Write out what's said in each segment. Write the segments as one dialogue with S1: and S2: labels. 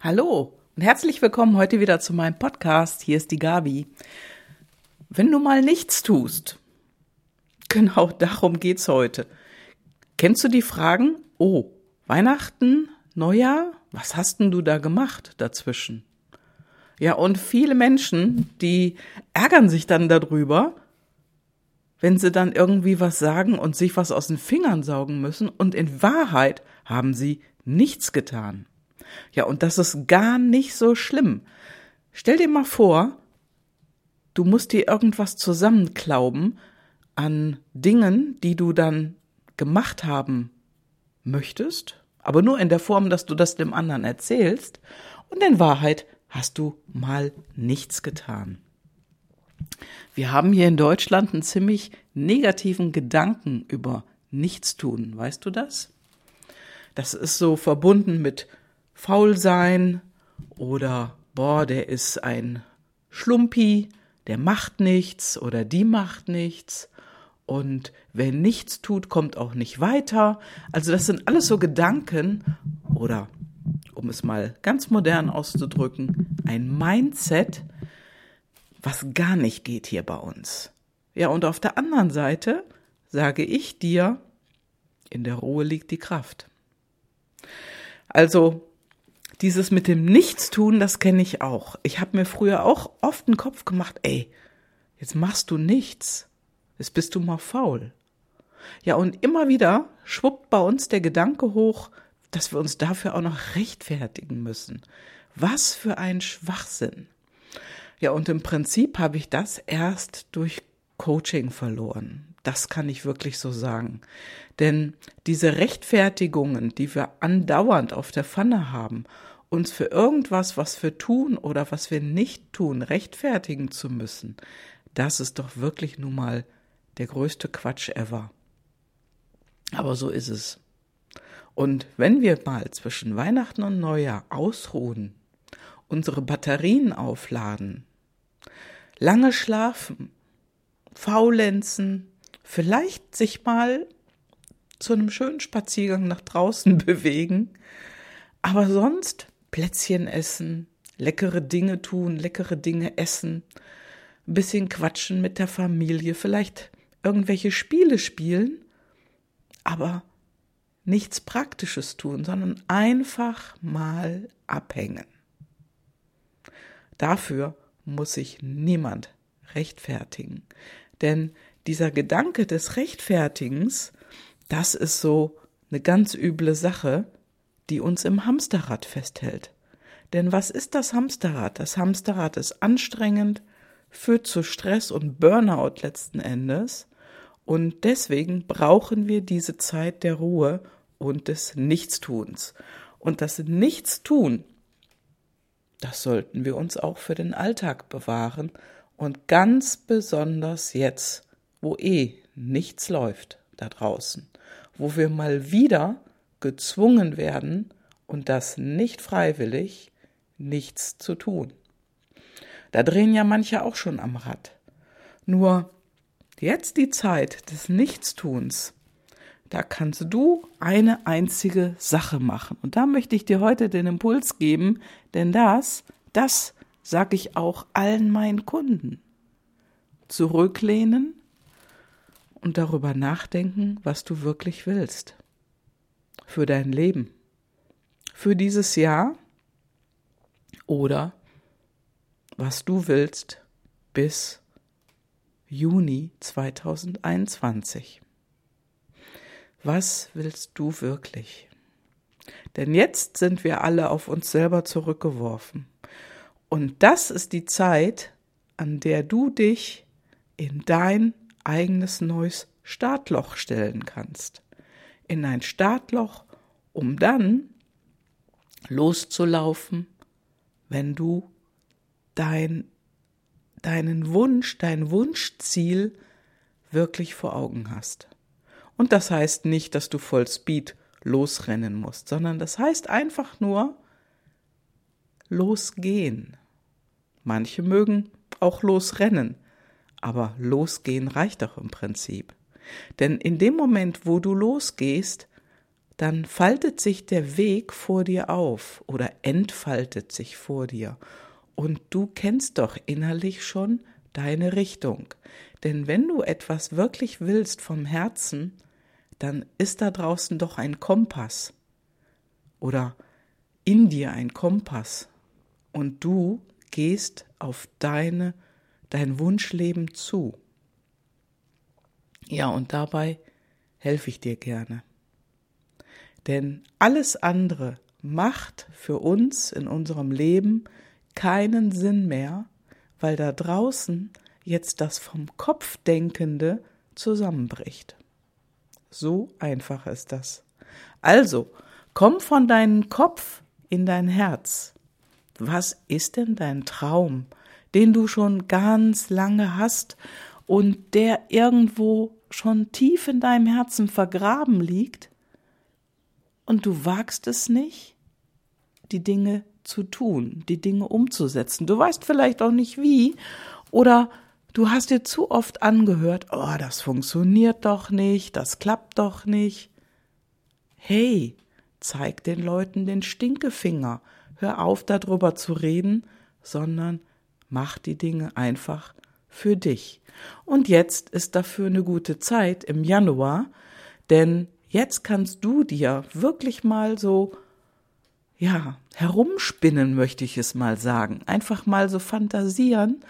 S1: Hallo und herzlich willkommen heute wieder zu meinem Podcast. Hier ist die Gabi. Wenn du mal nichts tust, genau darum geht's heute. Kennst du die Fragen? Oh, Weihnachten, Neujahr, was hast denn du da gemacht dazwischen? Ja, und viele Menschen, die ärgern sich dann darüber, wenn sie dann irgendwie was sagen und sich was aus den Fingern saugen müssen und in Wahrheit haben sie nichts getan. Ja, und das ist gar nicht so schlimm. Stell dir mal vor, du musst dir irgendwas zusammenklauben an Dingen, die du dann gemacht haben möchtest, aber nur in der Form, dass du das dem anderen erzählst, und in Wahrheit hast du mal nichts getan. Wir haben hier in Deutschland einen ziemlich negativen Gedanken über Nichtstun, weißt du das? Das ist so verbunden mit faul sein oder boah, der ist ein Schlumpi, der macht nichts oder die macht nichts und wer nichts tut, kommt auch nicht weiter. Also das sind alles so Gedanken oder um es mal ganz modern auszudrücken, ein Mindset, was gar nicht geht hier bei uns. Ja, und auf der anderen Seite sage ich dir, in der Ruhe liegt die Kraft. Also dieses mit dem Nichtstun, das kenne ich auch. Ich habe mir früher auch oft den Kopf gemacht, ey, jetzt machst du nichts. Jetzt bist du mal faul. Ja, und immer wieder schwuppt bei uns der Gedanke hoch, dass wir uns dafür auch noch rechtfertigen müssen. Was für ein Schwachsinn. Ja, und im Prinzip habe ich das erst durch Coaching verloren. Das kann ich wirklich so sagen. Denn diese Rechtfertigungen, die wir andauernd auf der Pfanne haben uns für irgendwas, was wir tun oder was wir nicht tun, rechtfertigen zu müssen, das ist doch wirklich nun mal der größte Quatsch ever. Aber so ist es. Und wenn wir mal zwischen Weihnachten und Neujahr ausruhen, unsere Batterien aufladen, lange schlafen, faulenzen, vielleicht sich mal zu einem schönen Spaziergang nach draußen bewegen, aber sonst Plätzchen essen, leckere Dinge tun, leckere Dinge essen, ein bisschen quatschen mit der Familie, vielleicht irgendwelche Spiele spielen, aber nichts Praktisches tun, sondern einfach mal abhängen. Dafür muss sich niemand rechtfertigen. Denn dieser Gedanke des Rechtfertigens, das ist so eine ganz üble Sache, die uns im Hamsterrad festhält. Denn was ist das Hamsterrad? Das Hamsterrad ist anstrengend, führt zu Stress und Burnout letzten Endes. Und deswegen brauchen wir diese Zeit der Ruhe und des Nichtstuns. Und das Nichtstun, das sollten wir uns auch für den Alltag bewahren und ganz besonders jetzt, wo eh nichts läuft da draußen, wo wir mal wieder gezwungen werden, und das nicht freiwillig, nichts zu tun. Da drehen ja manche auch schon am Rad. Nur jetzt die Zeit des Nichtstuns, da kannst du eine einzige Sache machen. Und da möchte ich dir heute den Impuls geben, denn das, das sage ich auch allen meinen Kunden. Zurücklehnen und darüber nachdenken, was du wirklich willst für dein Leben, für dieses Jahr oder was du willst bis Juni 2021. Was willst du wirklich? Denn jetzt sind wir alle auf uns selber zurückgeworfen. Und das ist die Zeit, an der du dich in dein eigenes neues Startloch stellen kannst in ein Startloch, um dann loszulaufen, wenn du dein, deinen Wunsch, dein Wunschziel wirklich vor Augen hast. Und das heißt nicht, dass du voll Speed losrennen musst, sondern das heißt einfach nur losgehen. Manche mögen auch losrennen, aber losgehen reicht doch im Prinzip. Denn in dem Moment, wo du losgehst, dann faltet sich der Weg vor dir auf oder entfaltet sich vor dir. Und du kennst doch innerlich schon deine Richtung. Denn wenn du etwas wirklich willst vom Herzen, dann ist da draußen doch ein Kompass oder in dir ein Kompass und du gehst auf deine dein Wunschleben zu. Ja, und dabei helfe ich dir gerne. Denn alles andere macht für uns in unserem Leben keinen Sinn mehr, weil da draußen jetzt das vom Kopf Denkende zusammenbricht. So einfach ist das. Also, komm von deinem Kopf in dein Herz. Was ist denn dein Traum, den du schon ganz lange hast und der irgendwo schon tief in deinem Herzen vergraben liegt und du wagst es nicht, die Dinge zu tun, die Dinge umzusetzen. Du weißt vielleicht auch nicht wie oder Du hast dir zu oft angehört, oh, das funktioniert doch nicht, das klappt doch nicht. Hey, zeig den Leuten den Stinkefinger. Hör auf, darüber zu reden, sondern mach die Dinge einfach für dich. Und jetzt ist dafür eine gute Zeit im Januar, denn jetzt kannst du dir wirklich mal so, ja, herumspinnen, möchte ich es mal sagen. Einfach mal so fantasieren,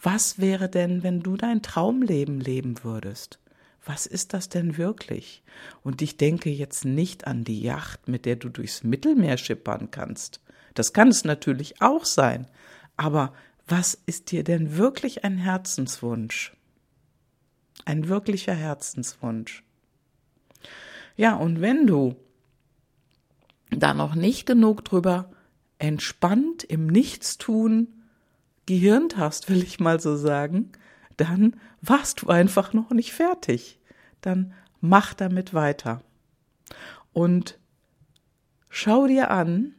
S1: was wäre denn, wenn du dein Traumleben leben würdest? Was ist das denn wirklich? Und ich denke jetzt nicht an die Yacht, mit der du durchs Mittelmeer schippern kannst. Das kann es natürlich auch sein. Aber was ist dir denn wirklich ein Herzenswunsch? Ein wirklicher Herzenswunsch. Ja, und wenn du da noch nicht genug drüber entspannt im Nichtstun gehirnt hast, will ich mal so sagen, dann warst du einfach noch nicht fertig. Dann mach damit weiter. Und schau dir an,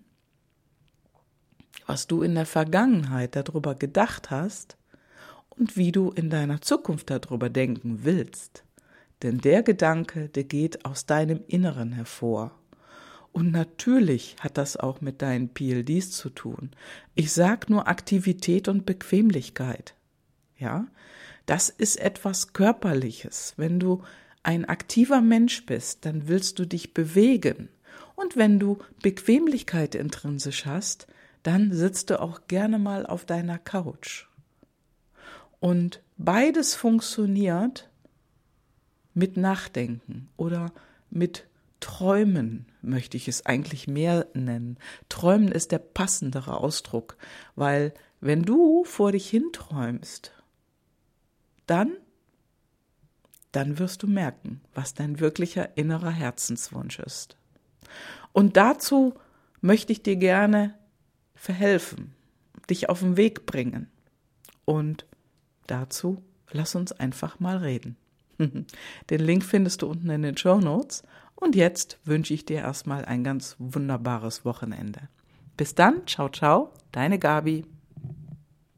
S1: was du in der Vergangenheit darüber gedacht hast und wie du in deiner Zukunft darüber denken willst. Denn der Gedanke, der geht aus deinem Inneren hervor. Und natürlich hat das auch mit deinen PLDs zu tun. Ich sag nur Aktivität und Bequemlichkeit. Ja, das ist etwas Körperliches. Wenn du ein aktiver Mensch bist, dann willst du dich bewegen. Und wenn du Bequemlichkeit intrinsisch hast, dann sitzt du auch gerne mal auf deiner Couch. Und beides funktioniert mit Nachdenken oder mit Träumen möchte ich es eigentlich mehr nennen. Träumen ist der passendere Ausdruck, weil wenn du vor dich hinträumst, dann, dann wirst du merken, was dein wirklicher innerer Herzenswunsch ist. Und dazu möchte ich dir gerne verhelfen, dich auf den Weg bringen. Und dazu lass uns einfach mal reden. Den Link findest du unten in den Show Notes und jetzt wünsche ich dir erstmal ein ganz wunderbares Wochenende. Bis dann, ciao, ciao, deine Gabi.